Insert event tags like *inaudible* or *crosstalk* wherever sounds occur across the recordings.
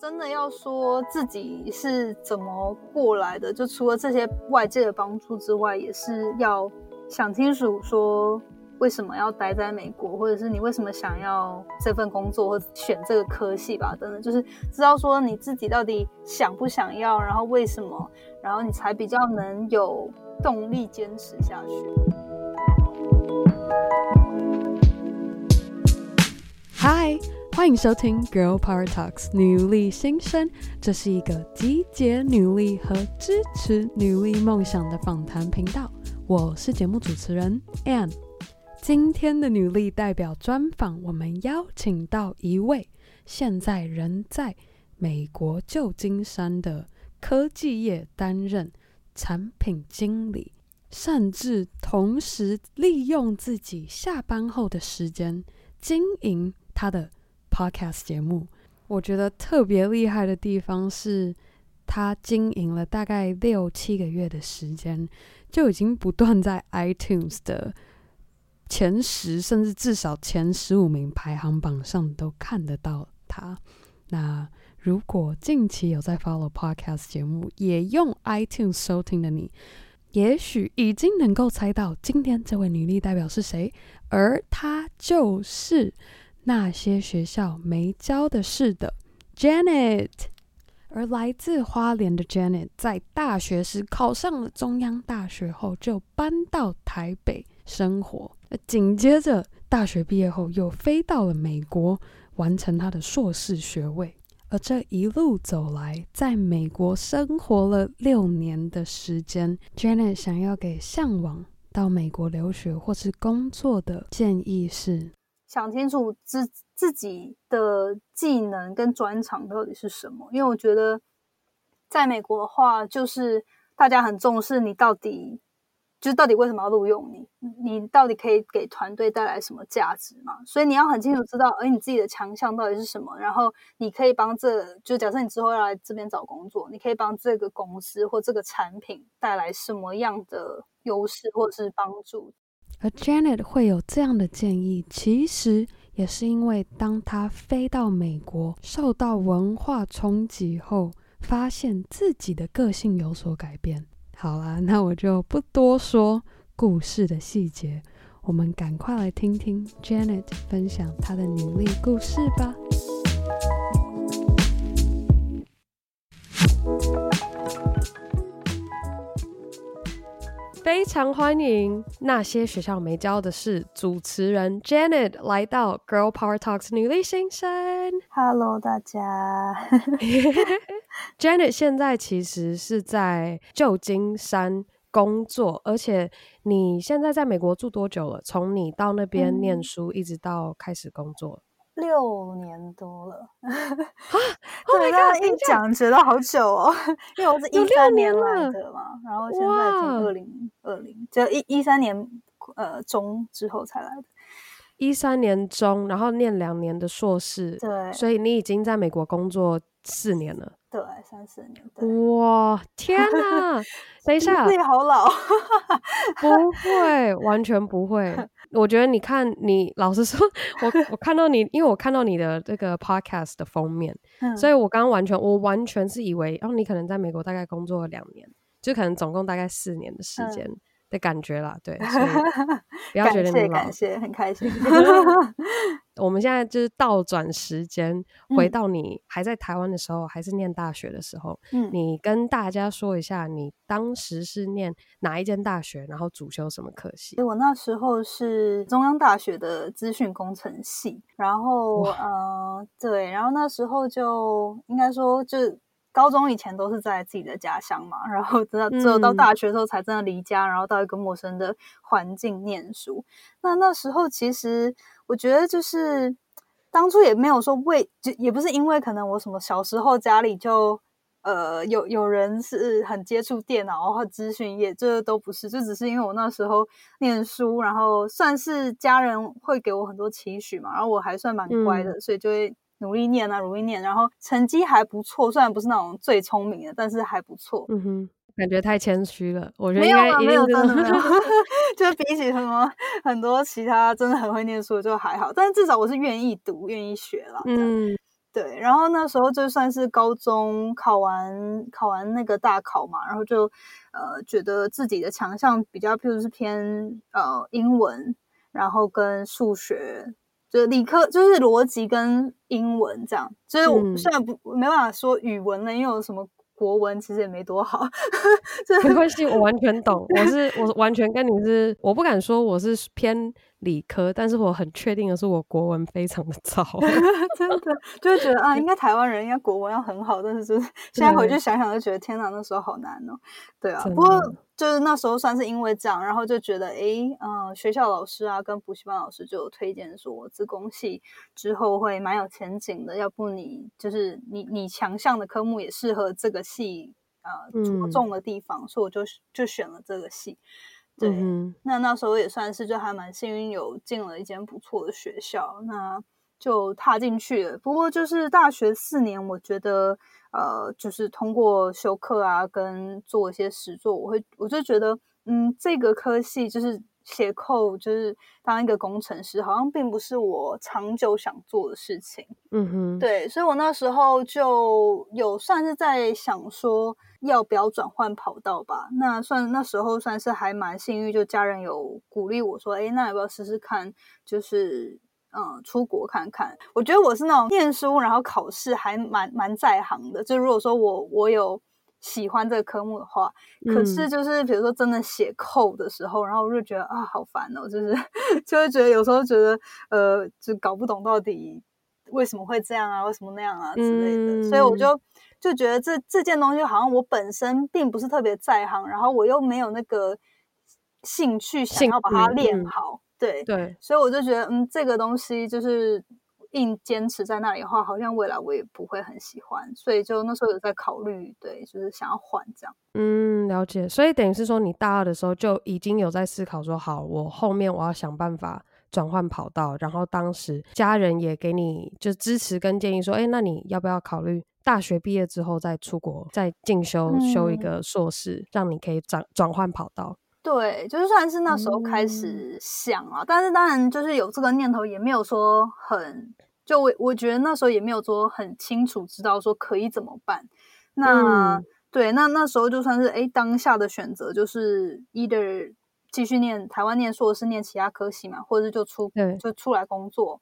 真的要说自己是怎么过来的，就除了这些外界的帮助之外，也是要想清楚说为什么要待在美国，或者是你为什么想要这份工作或选这个科系吧，等等，就是知道说你自己到底想不想要，然后为什么，然后你才比较能有动力坚持下去。嗨。欢迎收听《Girl Power Talks》女力新生，这是一个集结女力和支持女力梦想的访谈频道。我是节目主持人 Anne。今天的女力代表专访，我们邀请到一位现在人在美国旧金山的科技业担任产品经理，甚至同时利用自己下班后的时间经营他的。Podcast 节目，我觉得特别厉害的地方是，他经营了大概六七个月的时间，就已经不断在 iTunes 的前十，甚至至少前十五名排行榜上都看得到他。那如果近期有在 follow Podcast 节目，也用 iTunes 收听的你，也许已经能够猜到今天这位女力代表是谁，而她就是。那些学校没教的事的 Janet，而来自花莲的 Janet 在大学时考上了中央大学后，就搬到台北生活。紧接着大学毕业后，又飞到了美国完成他的硕士学位。而这一路走来，在美国生活了六年的时间，Janet 想要给向往到美国留学或是工作的建议是。想清楚自自己的技能跟专长到底是什么，因为我觉得在美国的话，就是大家很重视你到底，就是到底为什么要录用你，你到底可以给团队带来什么价值嘛？所以你要很清楚知道，哎，你自己的强项到底是什么，然后你可以帮这，就假设你之后要来这边找工作，你可以帮这个公司或这个产品带来什么样的优势或者是帮助。而 Janet 会有这样的建议，其实也是因为当她飞到美国，受到文化冲击后，发现自己的个性有所改变。好啦，那我就不多说故事的细节，我们赶快来听听 Janet 分享她的努力故事吧。常欢迎那些学校没教的事主持人 Janet 来到 Girl Power Talks 女力新生。Hello，大家。*laughs* Janet 现在其实是在旧金山工作，而且你现在在美国住多久了？从你到那边念书，一直到开始工作。六年多了，啊！*laughs* 对，刚刚一讲觉得好久哦，因为我是一三年来的嘛，然后现在是二零二零，就一一三年呃中之后才来的，一三年中，然后念两年的硕士，对，所以你已经在美国工作四年了。对，三四年。哇，天哪！等一下，自己好老。不会，完全不会。*laughs* 我觉得你看，你老实说，我我看到你，因为我看到你的这个 podcast 的封面，嗯、所以我刚刚完全，我完全是以为，哦，你可能在美国大概工作了两年，就可能总共大概四年的时间。嗯的感觉啦，对，所以 *laughs* 不要觉得你老，感谢，感谢，很开心。*laughs* *laughs* 我们现在就是倒转时间，回到你还在台湾的时候，嗯、还是念大学的时候，嗯，你跟大家说一下，你当时是念哪一间大学，然后主修什么科系？我那时候是中央大学的资讯工程系，然后呃，对，然后那时候就应该说就。高中以前都是在自己的家乡嘛，*laughs* 然后直到只有到大学的时候才真的离家，嗯、然后到一个陌生的环境念书。那那时候其实我觉得就是当初也没有说为，就也不是因为可能我什么小时候家里就呃有有人是很接触电脑或资讯业，这都不是，就只是因为我那时候念书，然后算是家人会给我很多期许嘛，然后我还算蛮乖的，嗯、所以就会。努力念啊，努力念，然后成绩还不错，虽然不是那种最聪明的，但是还不错。嗯哼，感觉太谦虚了，我觉得没有啊，没有真的没有，*laughs* 就比起什么很多其他真的很会念书的就还好，但是至少我是愿意读、愿意学了。嗯，对，对，然后那时候就算是高中考完考完那个大考嘛，然后就呃觉得自己的强项比较，譬如是偏呃英文，然后跟数学，就是理科就是逻辑跟英文这样，就是我虽然不、嗯、没办法说语文了，因为有什么。国文其实也没多好，*laughs* 没关系，我完全懂。我是我完全跟你是，我不敢说我是偏理科，但是我很确定的是，我国文非常的 *laughs* 糟，真的就会觉得啊，应该台湾人应该国文要很好，但是就是现在回去想想就觉得天哪，那时候好难哦。对啊，不过就是那时候算是因为这样，然后就觉得哎，嗯、呃，学校老师啊跟补习班老师就有推荐说，自工系之后会蛮有前景的，要不你就是你你强项的科目也适合这个系啊着重的地方，嗯、所以我就就选了这个系。对，嗯、那那时候也算是就还蛮幸运，有进了一间不错的学校，那就踏进去了。不过就是大学四年，我觉得呃，就是通过修课啊，跟做一些实作，我会我就觉得，嗯，这个科系就是写 code，就是当一个工程师，好像并不是我长久想做的事情。嗯哼，对，所以我那时候就有算是在想说。要不要转换跑道吧？那算那时候算是还蛮幸运，就家人有鼓励我说：“哎，那要不要试试看？就是嗯，出国看看。”我觉得我是那种念书然后考试还蛮蛮在行的。就如果说我我有喜欢这个科目的话，嗯、可是就是比如说真的写 code 的时候，然后我就觉得啊，好烦哦，就是 *laughs* 就会觉得有时候觉得呃，就搞不懂到底为什么会这样啊，为什么那样啊之类的，嗯、所以我就。就觉得这这件东西好像我本身并不是特别在行，然后我又没有那个兴趣想要把它练好，对对，所以我就觉得，嗯，这个东西就是硬坚持在那里的话，好像未来我也不会很喜欢，所以就那时候有在考虑，对，就是想要换这样。嗯，了解。所以等于是说，你大二的时候就已经有在思考说，好，我后面我要想办法转换跑道，然后当时家人也给你就支持跟建议说，哎，那你要不要考虑？大学毕业之后再出国，再进修修一个硕士，嗯、让你可以转转换跑道。对，就是算是那时候开始想啊，嗯、但是当然就是有这个念头，也没有说很就我我觉得那时候也没有说很清楚知道说可以怎么办。那、嗯、对，那那时候就算是哎当下的选择，就是 either 继续念台湾念硕士，念其他科系嘛，或者是就出就出来工作，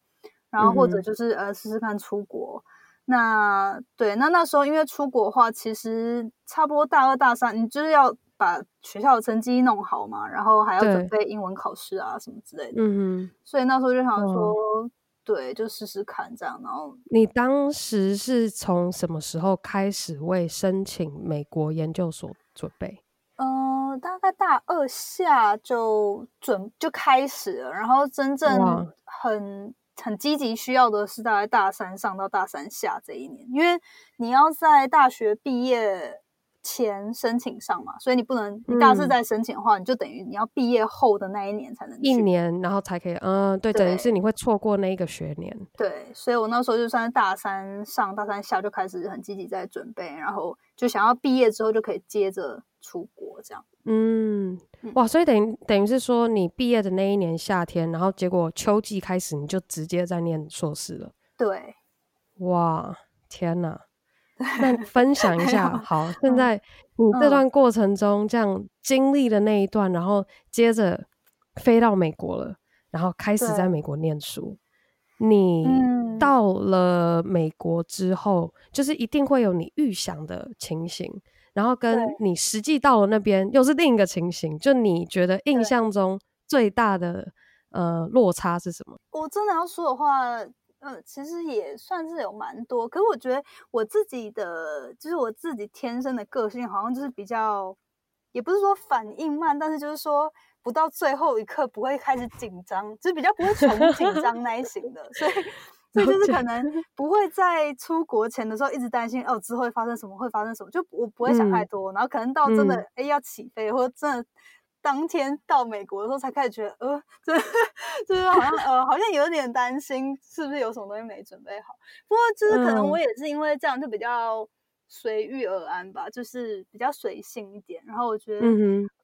然后或者就是、嗯、呃试试看出国。那对，那那时候因为出国的话，其实差不多大二大三，你就是要把学校的成绩弄好嘛，然后还要准备英文考试啊什么之类的。嗯哼。所以那时候就想说，哦、对，就试试看这样。然后你当时是从什么时候开始为申请美国研究所准备？嗯、呃，大概大二下就准就开始了，然后真正很。很积极需要的是大概大三上到大三下这一年，因为你要在大学毕业前申请上嘛，所以你不能你大四再申请的话，嗯、你就等于你要毕业后的那一年才能一年，然后才可以，嗯，对，对等于是你会错过那一个学年。对，所以我那时候就算是大三上大三下就开始很积极在准备，然后就想要毕业之后就可以接着出国这样。嗯。哇，所以等于等于是说，你毕业的那一年夏天，然后结果秋季开始，你就直接在念硕士了。对，哇，天哪！那分享一下，好，现在你这段过程中这样经历的那一段，然后接着飞到美国了，然后开始在美国念书。你到了美国之后，就是一定会有你预想的情形。然后跟你实际到了那边又是另一个情形，就你觉得印象中最大的呃落差是什么？我真的要说的话，呃，其实也算是有蛮多。可是我觉得我自己的，就是我自己天生的个性，好像就是比较，也不是说反应慢，但是就是说不到最后一刻不会开始紧张，就是比较不会穷紧张那一型的，所以。所以就是可能不会在出国前的时候一直担心哦，之后会发生什么，会发生什么，就我不会想太多。嗯、然后可能到真的哎、嗯、要起飞，或者真的当天到美国的时候，才开始觉得呃，这就是好像呃，好像有点担心是不是有什么东西没准备好。不过就是可能我也是因为这样就比较随遇而安吧，就是比较随性一点。然后我觉得，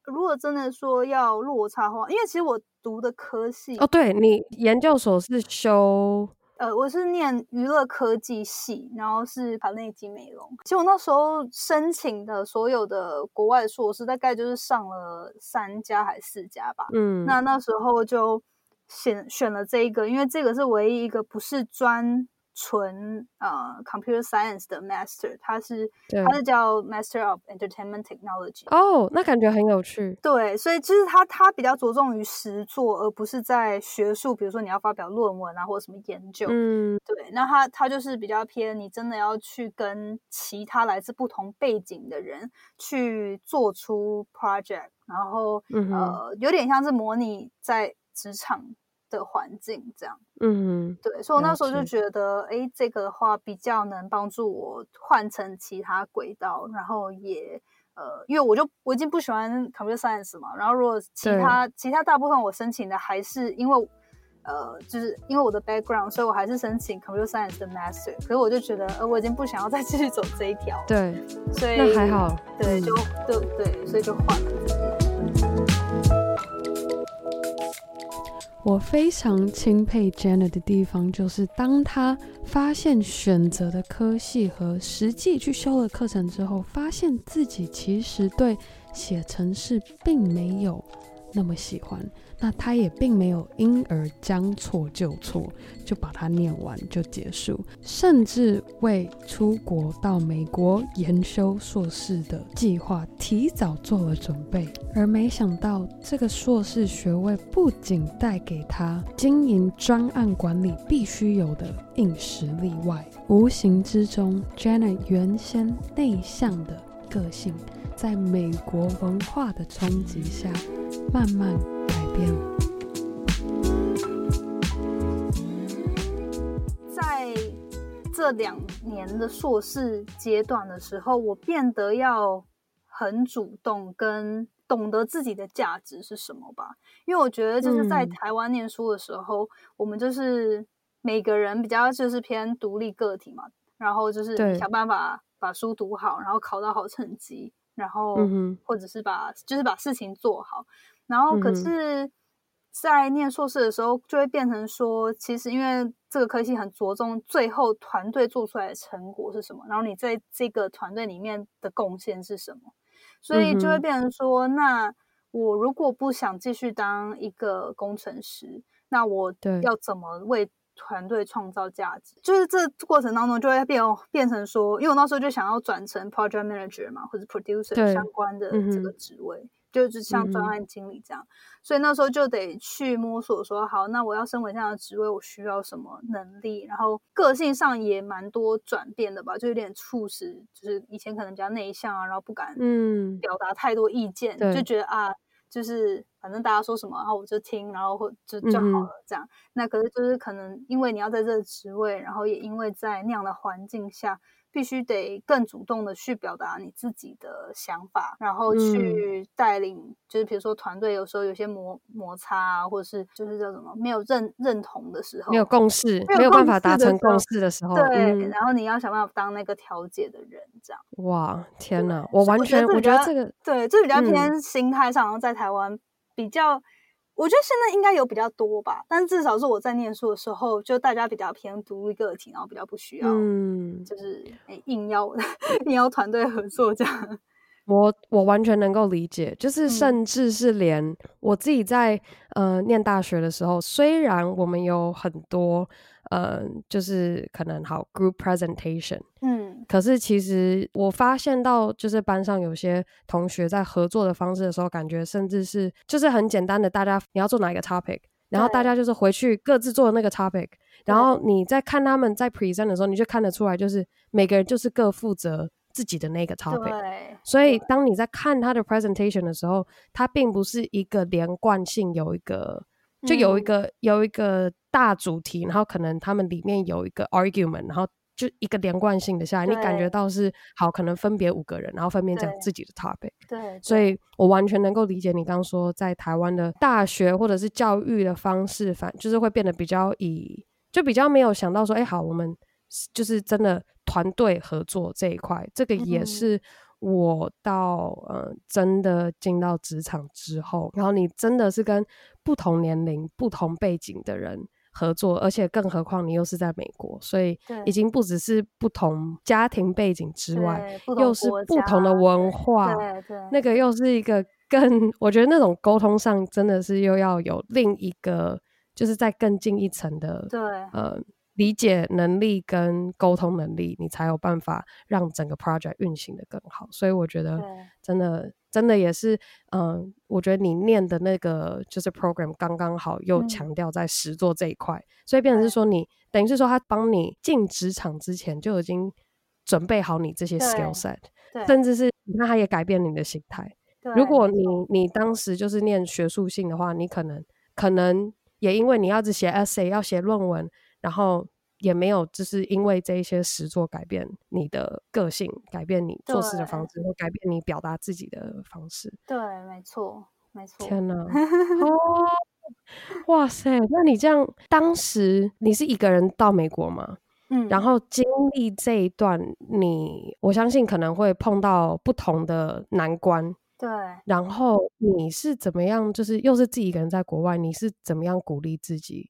如果真的说要落差的话，因为其实我读的科系哦，对，你研究所是修。呃，我是念娱乐科技系，然后是卡内基美容。其实我那时候申请的所有的国外硕士，大概就是上了三家还是四家吧。嗯，那那时候就选选了这一个，因为这个是唯一一个不是专。纯呃、uh,，computer science 的 master，它是它是叫 Master of Entertainment Technology。哦，那感觉很有趣。对，所以就是他他比较着重于实作，而不是在学术，比如说你要发表论文啊，或者什么研究。嗯，对。那他他就是比较偏，你真的要去跟其他来自不同背景的人去做出 project，然后、嗯、呃，有点像是模拟在职场。的环境这样，嗯，对，所以我那时候就觉得，哎，这个的话比较能帮助我换成其他轨道，然后也呃，因为我就我已经不喜欢 computer science 嘛，然后如果其他其他大部分我申请的还是因为呃，就是因为我的 background，所以我还是申请 computer science 的 master，可是我就觉得，呃，我已经不想要再继续走这一条，对，所以那还好，对，就对对，所以就换了。我非常钦佩 Jenna 的地方，就是当她发现选择的科系和实际去修了课程之后，发现自己其实对写程式并没有那么喜欢。那他也并没有因而将错就错，就把它念完就结束，甚至为出国到美国研修硕士的计划提早做了准备。而没想到，这个硕士学位不仅带给他经营专案管理必须有的硬实力外，无形之中，Janet 原先内向的个性，在美国文化的冲击下，慢慢。在这两年的硕士阶段的时候，我变得要很主动，跟懂得自己的价值是什么吧。因为我觉得就是在台湾念书的时候，嗯、我们就是每个人比较就是偏独立个体嘛，然后就是想办法把书读好，然后考到好成绩，然后或者是把就是把事情做好。然后，可是，在念硕士的时候，就会变成说，其实因为这个科系很着重最后团队做出来的成果是什么，然后你在这个团队里面的贡献是什么，所以就会变成说，那我如果不想继续当一个工程师，那我要怎么为团队创造价值？就是这过程当中就会变变成说，因为我那时候就想要转成 project manager 嘛，或者 producer 相关的这个职位。就是像专案经理这样，嗯、所以那时候就得去摸索说，好，那我要升为这样的职位，我需要什么能力？然后个性上也蛮多转变的吧，就有点促使，就是以前可能比较内向啊，然后不敢嗯表达太多意见，嗯、就觉得啊，就是反正大家说什么，然后我就听，然后或就就好了这样。嗯、那可是就是可能因为你要在这个职位，然后也因为在那样的环境下。必须得更主动的去表达你自己的想法，然后去带领，嗯、就是比如说团队有时候有些摩摩擦啊，或者是就是叫什么没有认认同的时候，没有共识，没有办法达成共识的时候，对，嗯、然后你要想办法当那个调解的人，这样。哇，天哪，我完全我觉得这个对，这比较偏心态上，然后在台湾比较。我觉得现在应该有比较多吧，但至少是我在念书的时候，就大家比较偏独立个体，然后比较不需要，嗯，就是硬要 *laughs* 硬要团队合作这样。我我完全能够理解，就是甚至是连我自己在、嗯、呃念大学的时候，虽然我们有很多。呃，就是可能好 group presentation，嗯，可是其实我发现到，就是班上有些同学在合作的方式的时候，感觉甚至是就是很简单的，大家你要做哪一个 topic，然后大家就是回去各自做那个 topic，然后你在看他们在 present 的时候，你就看得出来，就是每个人就是各负责自己的那个 topic，对，所以当你在看他的 presentation 的时候，它并不是一个连贯性，有一个就有一个、嗯、有一个。大主题，然后可能他们里面有一个 argument，然后就一个连贯性的下来，你感觉到是好，可能分别五个人，然后分别讲自己的 topic。对，对所以我完全能够理解你刚刚说在台湾的大学或者是教育的方式，反就是会变得比较以，就比较没有想到说，哎，好，我们就是真的团队合作这一块，这个也是我到、嗯、呃真的进到职场之后，然后你真的是跟不同年龄、不同背景的人。合作，而且更何况你又是在美国，所以已经不只是不同家庭背景之外，又是不同的文化，对对，那个又是一个更，我觉得那种沟通上真的是又要有另一个，就是在更进一层的，对，呃。理解能力跟沟通能力，你才有办法让整个 project 运行的更好。所以我觉得，真的，真的也是，嗯、呃，我觉得你念的那个就是 program 刚刚好，又强调在实作这一块，嗯、所以变成是说你，等于是说他帮你进职场之前就已经准备好你这些 skill set，甚至是你看他也改变你的心态。如果你你当时就是念学术性的话，你可能可能也因为你要只写 essay 要写论文。然后也没有，就是因为这一些实作改变你的个性，改变你做事的方式，或改变你表达自己的方式。对，没错，没错。天哪！哦，哇塞！那你这样，当时你是一个人到美国吗？嗯。然后经历这一段，你我相信可能会碰到不同的难关。对。然后你是怎么样？就是又是自己一个人在国外，你是怎么样鼓励自己？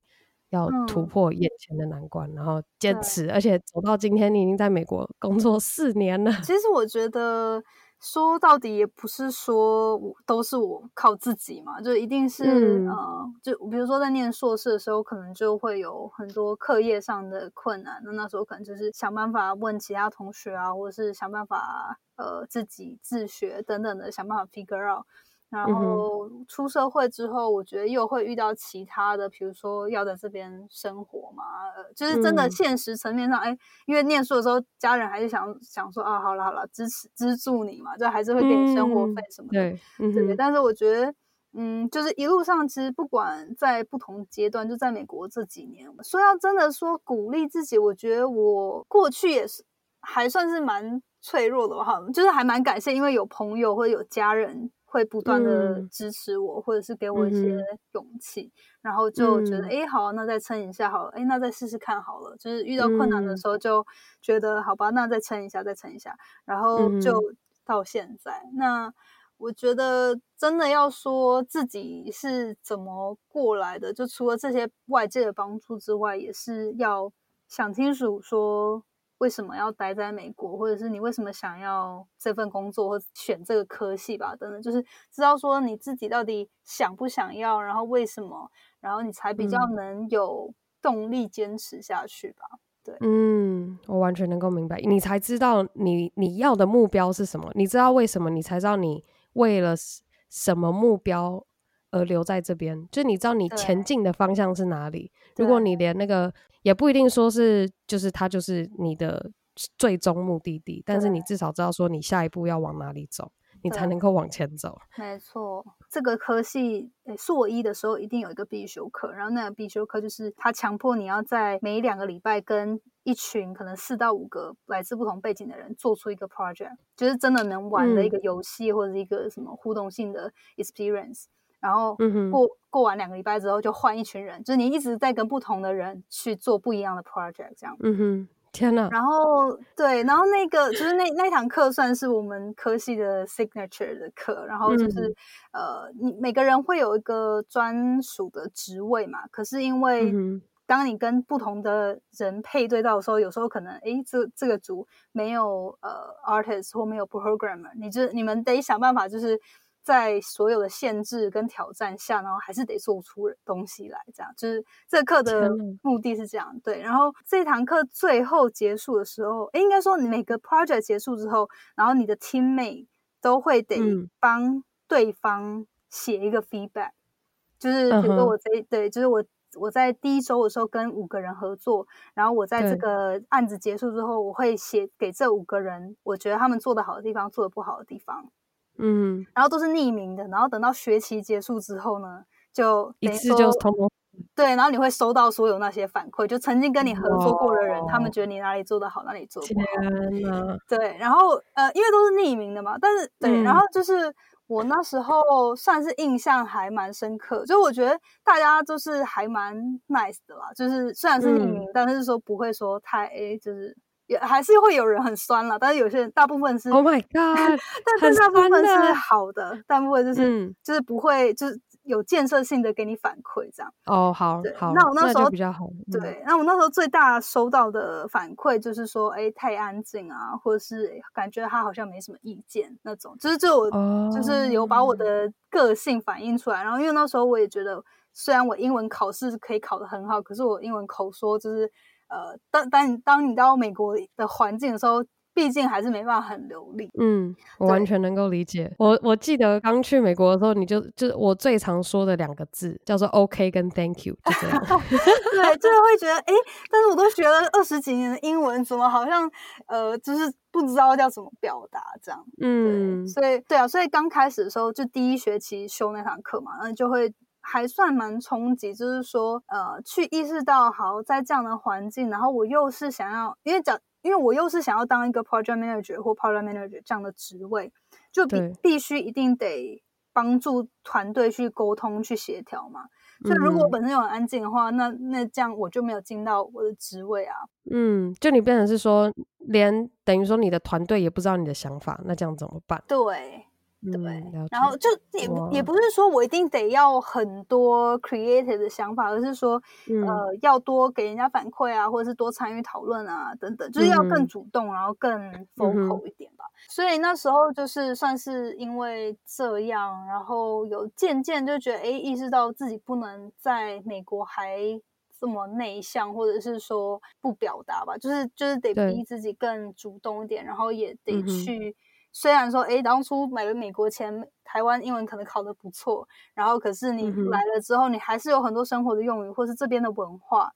要突破眼前的难关，嗯、然后坚持，而且走到今天，你已经在美国工作四年了。其实我觉得说到底也不是说我都是我靠自己嘛，就一定是、嗯、呃，就比如说在念硕士的时候，可能就会有很多课业上的困难，那那时候可能就是想办法问其他同学啊，或者是想办法呃自己自学等等的，想办法 figure out。然后出社会之后，我觉得又会遇到其他的，比如说要在这边生活嘛，呃，就是真的现实层面上，哎、嗯，因为念书的时候，家人还是想想说啊，好了好了，支持资助你嘛，就还是会给你生活费什么的，对、嗯，对。但是我觉得，嗯，就是一路上其实不管在不同阶段，就在美国这几年，说要真的说鼓励自己，我觉得我过去也是还算是蛮脆弱的哈，就是还蛮感谢，因为有朋友或者有家人。会不断的支持我，嗯，或者是给我一些勇气，嗯，然后就觉得，哎，好，那再撑一下好了，哎，那再试试看好了。就是遇到困难的时候，就觉得，嗯，好吧，那再撑一下，再撑一下，然后就到现在。嗯，那我觉得，真的要说自己是怎么过来的，就除了这些外界的帮助之外，也是要想清楚说。为什么要待在美国，或者是你为什么想要这份工作，或选这个科系吧？等等，就是知道说你自己到底想不想要，然后为什么，然后你才比较能有动力坚持下去吧？对，嗯，我完全能够明白，你才知道你你要的目标是什么，你知道为什么，你才知道你为了什么目标而留在这边，就你知道你前进的方向是哪里。如果你连那个。也不一定说是，就是它就是你的最终目的地，但是你至少知道说你下一步要往哪里走，你才能够往前走。没错，这个科系诶，硕一的时候一定有一个必修课，然后那个必修课就是他强迫你要在每两个礼拜跟一群可能四到五个来自不同背景的人做出一个 project，就是真的能玩的一个游戏或者一个什么互动性的 experience。然后过、嗯、过完两个礼拜之后，就换一群人，就是你一直在跟不同的人去做不一样的 project，这样。嗯哼，天哪！然后对，然后那个就是那那堂课算是我们科系的 signature 的课，然后就是、嗯、呃，你每个人会有一个专属的职位嘛。可是因为当你跟不同的人配对到的时候，有时候可能诶，这这个组没有呃 artist 或没有 programmer，你就你们得想办法就是。在所有的限制跟挑战下，然后还是得做出东西来，这样就是这课的目的是这样。对，然后这堂课最后结束的时候，诶，应该说你每个 project 结束之后，然后你的 teammate 都会得帮对方写一个 feedback，、嗯、就是比如说我这、uh -huh. 对，就是我我在第一周的时候跟五个人合作，然后我在这个案子结束之后，我会写给这五个人，我觉得他们做的好的地方，做的不好的地方。嗯，然后都是匿名的，然后等到学期结束之后呢，就一次就通通对，然后你会收到所有那些反馈，就曾经跟你合作过的人，他们觉得你哪里做的好，哪里做不好。天哪！对，然后呃，因为都是匿名的嘛，但是对、嗯，然后就是我那时候算是印象还蛮深刻，就我觉得大家就是还蛮 nice 的啦，就是虽然是匿名，嗯、但是说不会说太就是。也还是会有人很酸了，但是有些人大部分是，Oh my God，*laughs* 但是大部分是好的，大部分就是、嗯、就是不会就是有建设性的给你反馈，这样。哦，好，对好，那我那时候比较好。嗯、对，那我那时候最大收到的反馈就是说，哎，太安静啊，或者是感觉他好像没什么意见那种，就是就我、哦、就是有把我的个性反映出来。然后因为那时候我也觉得，虽然我英文考试可以考得很好，可是我英文口说就是，呃，当当你当你到美国的环境的时候。毕竟还是没办法很流利。嗯，我完全能够理解。我我记得刚去美国的时候，你就就我最常说的两个字叫做 “OK” 跟 “Thank you”，就这样。*laughs* 对，就是会觉得哎，但是我都学了二十几年的英文，怎么好像呃，就是不知道要怎么表达这样。嗯，所以对啊，所以刚开始的时候就第一学期修那堂课嘛，那就会还算蛮冲击，就是说呃，去意识到好在这样的环境，然后我又是想要，因为讲。因为我又是想要当一个 project manager 或 project manager 这样的职位，就必必须一定得帮助团队去沟通、去协调嘛。所以如果我本身有很安静的话，嗯、那那这样我就没有尽到我的职位啊。嗯，就你变成是说，连等于说你的团队也不知道你的想法，那这样怎么办？对。对，然后就也也不是说我一定得要很多 creative 的想法，而是说，嗯、呃，要多给人家反馈啊，或者是多参与讨论啊，等等，就是要更主动，嗯、然后更 vocal 一点吧。嗯、所以那时候就是算是因为这样，然后有渐渐就觉得，哎，意识到自己不能在美国还这么内向，或者是说不表达吧，就是就是得逼自己更主动一点，然后也得去。嗯虽然说，哎，当初买了美国钱，台湾英文可能考得不错，然后可是你来了之后，嗯、你还是有很多生活的用语，或是这边的文化，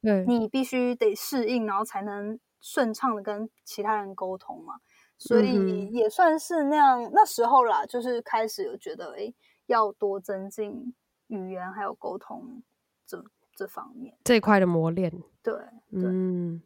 对，你必须得适应，然后才能顺畅的跟其他人沟通嘛。所以也算是那样，那时候啦，就是开始有觉得，哎，要多增进语言还有沟通这这方面这一块的磨练。对，对嗯。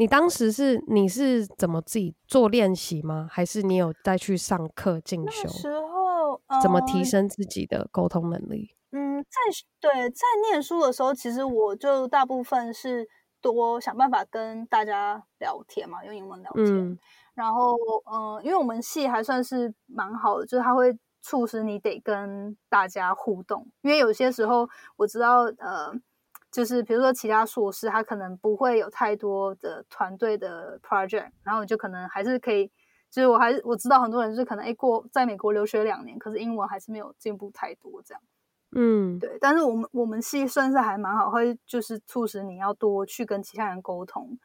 你当时是你是怎么自己做练习吗？还是你有再去上课进修？那时候、呃、怎么提升自己的沟通能力？嗯，在对在念书的时候，其实我就大部分是多想办法跟大家聊天嘛，用英文聊天。嗯、然后嗯、呃，因为我们系还算是蛮好的，就是他会促使你得跟大家互动。因为有些时候我知道呃。就是比如说其他硕士，他可能不会有太多的团队的 project，然后就可能还是可以，就是我还是我知道很多人就是可能哎过在美国留学两年，可是英文还是没有进步太多这样。嗯，对。但是我们我们系算是还蛮好，会就是促使你要多去跟其他人沟通。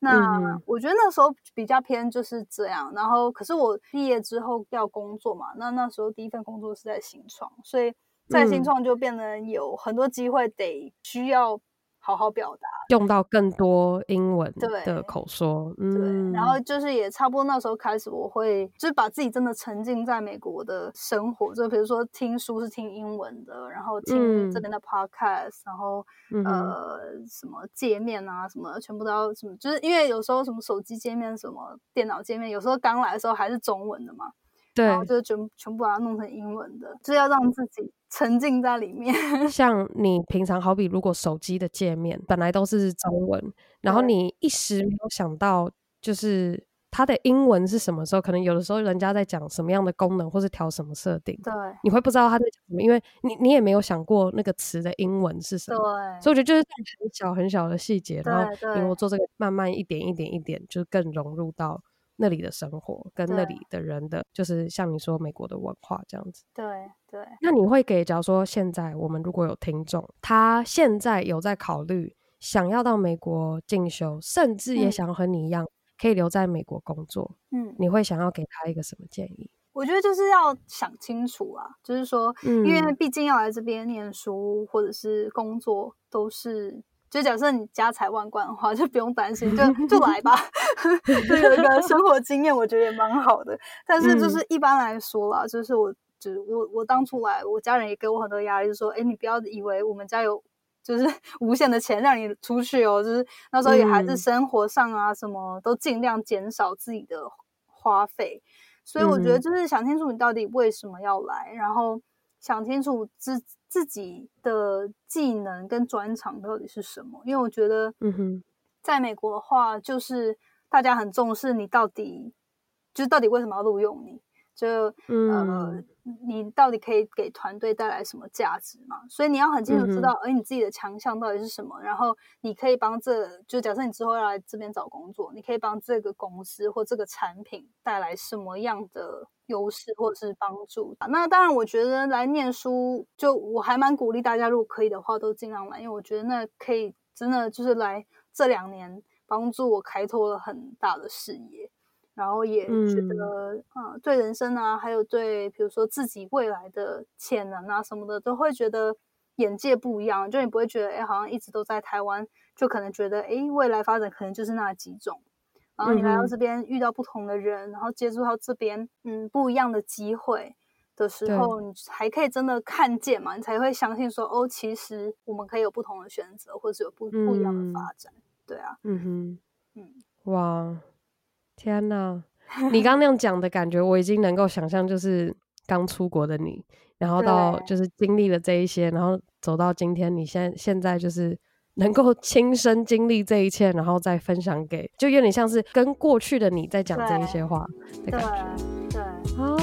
那我觉得那时候比较偏就是这样。然后可是我毕业之后要工作嘛，那那时候第一份工作是在新创，所以。在新创就变得有很多机会，得需要好好表达，用到更多英文的口说。对，嗯、对，然后就是也差不多那时候开始，我会就是把自己真的沉浸在美国的生活，就比如说听书是听英文的，然后听这边的 podcast，、嗯、然后、嗯、呃什么界面啊什么全部都要什么，就是因为有时候什么手机界面、什么电脑界面，有时候刚来的时候还是中文的嘛。对，然后就全全部把它弄成英文的，就是要让自己沉浸在里面。*laughs* 像你平常好比如果手机的界面本来都是中文，然后你一时没有想到，就是它的英文是什么时候？可能有的时候人家在讲什么样的功能，或是调什么设定，对，你会不知道他在讲什么，因为你你也没有想过那个词的英文是什么。对，所以我觉得就是很小很小的细节，然后因为我做这个慢慢一点一点一点，就是更融入到。那里的生活跟那里的人的，就是像你说美国的文化这样子。对对。那你会给，假如说现在我们如果有听众，他现在有在考虑想要到美国进修，甚至也想要和你一样可以留在美国工作，嗯，你会想要给他一个什么建议？我觉得就是要想清楚啊，就是说，嗯、因为毕竟要来这边念书或者是工作都是。就假设你家财万贯的话，就不用担心，就就来吧。*laughs* 就有一个 *laughs* 生活经验，我觉得也蛮好的。但是就是一般来说啦，就是我，就是我，我当初来，我家人也给我很多压力，就说：“哎，你不要以为我们家有就是 *laughs* 无限的钱让你出去哦。”就是那时候也还是生活上啊，什么都尽量减少自己的花费。所以我觉得就是想清楚你到底为什么要来，然后想清楚自。自己的技能跟专长到底是什么？因为我觉得，嗯哼，在美国的话，就是大家很重视你到底，就是到底为什么要录用你。就、嗯、呃，你到底可以给团队带来什么价值嘛？所以你要很清楚知道，哎、嗯，你自己的强项到底是什么，然后你可以帮这，就假设你之后要来这边找工作，你可以帮这个公司或这个产品带来什么样的优势或者是帮助。那当然，我觉得来念书，就我还蛮鼓励大家，如果可以的话，都尽量来，因为我觉得那可以真的就是来这两年帮助我开拓了很大的视野。然后也觉得，嗯，呃、对人生啊，还有对，比如说自己未来的潜能啊什么的，都会觉得眼界不一样。就你不会觉得，哎，好像一直都在台湾，就可能觉得，哎，未来发展可能就是那几种。然后你来到这边，遇到不同的人，然后接触到这边，嗯，不一样的机会的时候，你还可以真的看见嘛，你才会相信说，哦，其实我们可以有不同的选择，或者有不不一样的发展。对啊，嗯哼，嗯，哇。天呐，*laughs* 你刚刚那样讲的感觉，我已经能够想象，就是刚出国的你，然后到就是经历了这一些，然后走到今天，你现现在就是能够亲身经历这一切，然后再分享给，就有点像是跟过去的你在讲这一些话的感觉。对，对，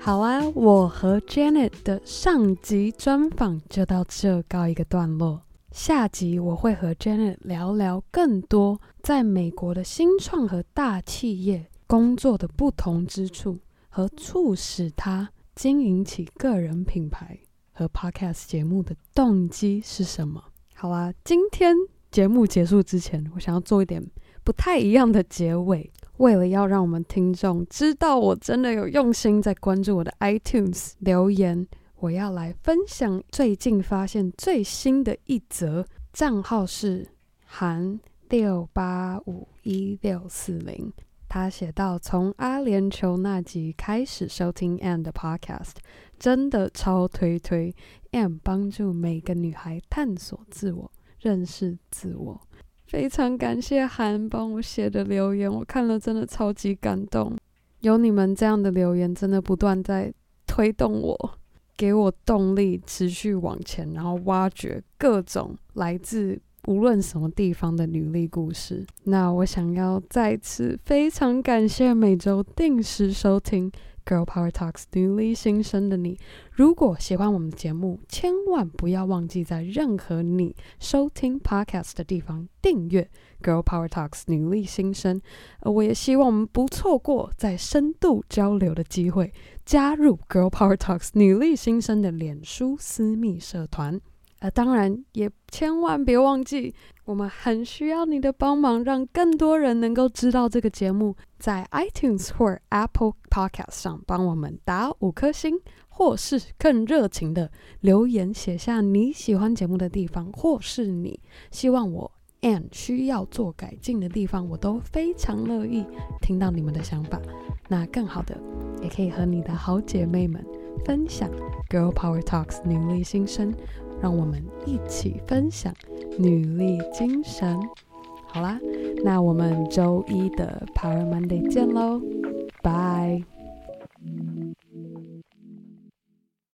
好。啊，我和 Janet 的上集专访就到这告一个段落。下集我会和 Janet 聊聊更多在美国的新创和大企业工作的不同之处，和促使他经营起个人品牌和 Podcast 节目的动机是什么。好啊，今天节目结束之前，我想要做一点不太一样的结尾。为了要让我们听众知道我真的有用心在关注我的 iTunes 留言，我要来分享最近发现最新的一则，账号是韩六八五一六四零。他写道：从阿联酋那集开始收听 a n d Podcast，真的超推推 a n d 帮助每个女孩探索自我，认识自我。非常感谢韩帮我写的留言，我看了真的超级感动。有你们这样的留言，真的不断在推动我，给我动力，持续往前，然后挖掘各种来自无论什么地方的女力故事。那我想要再次非常感谢每周定时收听。Girl Power Talks 女力新生的你，如果喜欢我们的节目，千万不要忘记在任何你收听 Podcast 的地方订阅 Girl Power Talks 女力新生。而我也希望我们不错过在深度交流的机会，加入 Girl Power Talks 女力新生的脸书私密社团。呃，当然也千万别忘记，我们很需要你的帮忙，让更多人能够知道这个节目，在 iTunes 或 Apple Podcast 上帮我们打五颗星，或是更热情的留言写下你喜欢节目的地方，或是你希望我 and 需要做改进的地方，我都非常乐意听到你们的想法。那更好的，也可以和你的好姐妹们分享 Girl Power Talks 女力新生。让我们一起分享女力精神。好啦，那我们周一的 Power Monday 见喽，拜。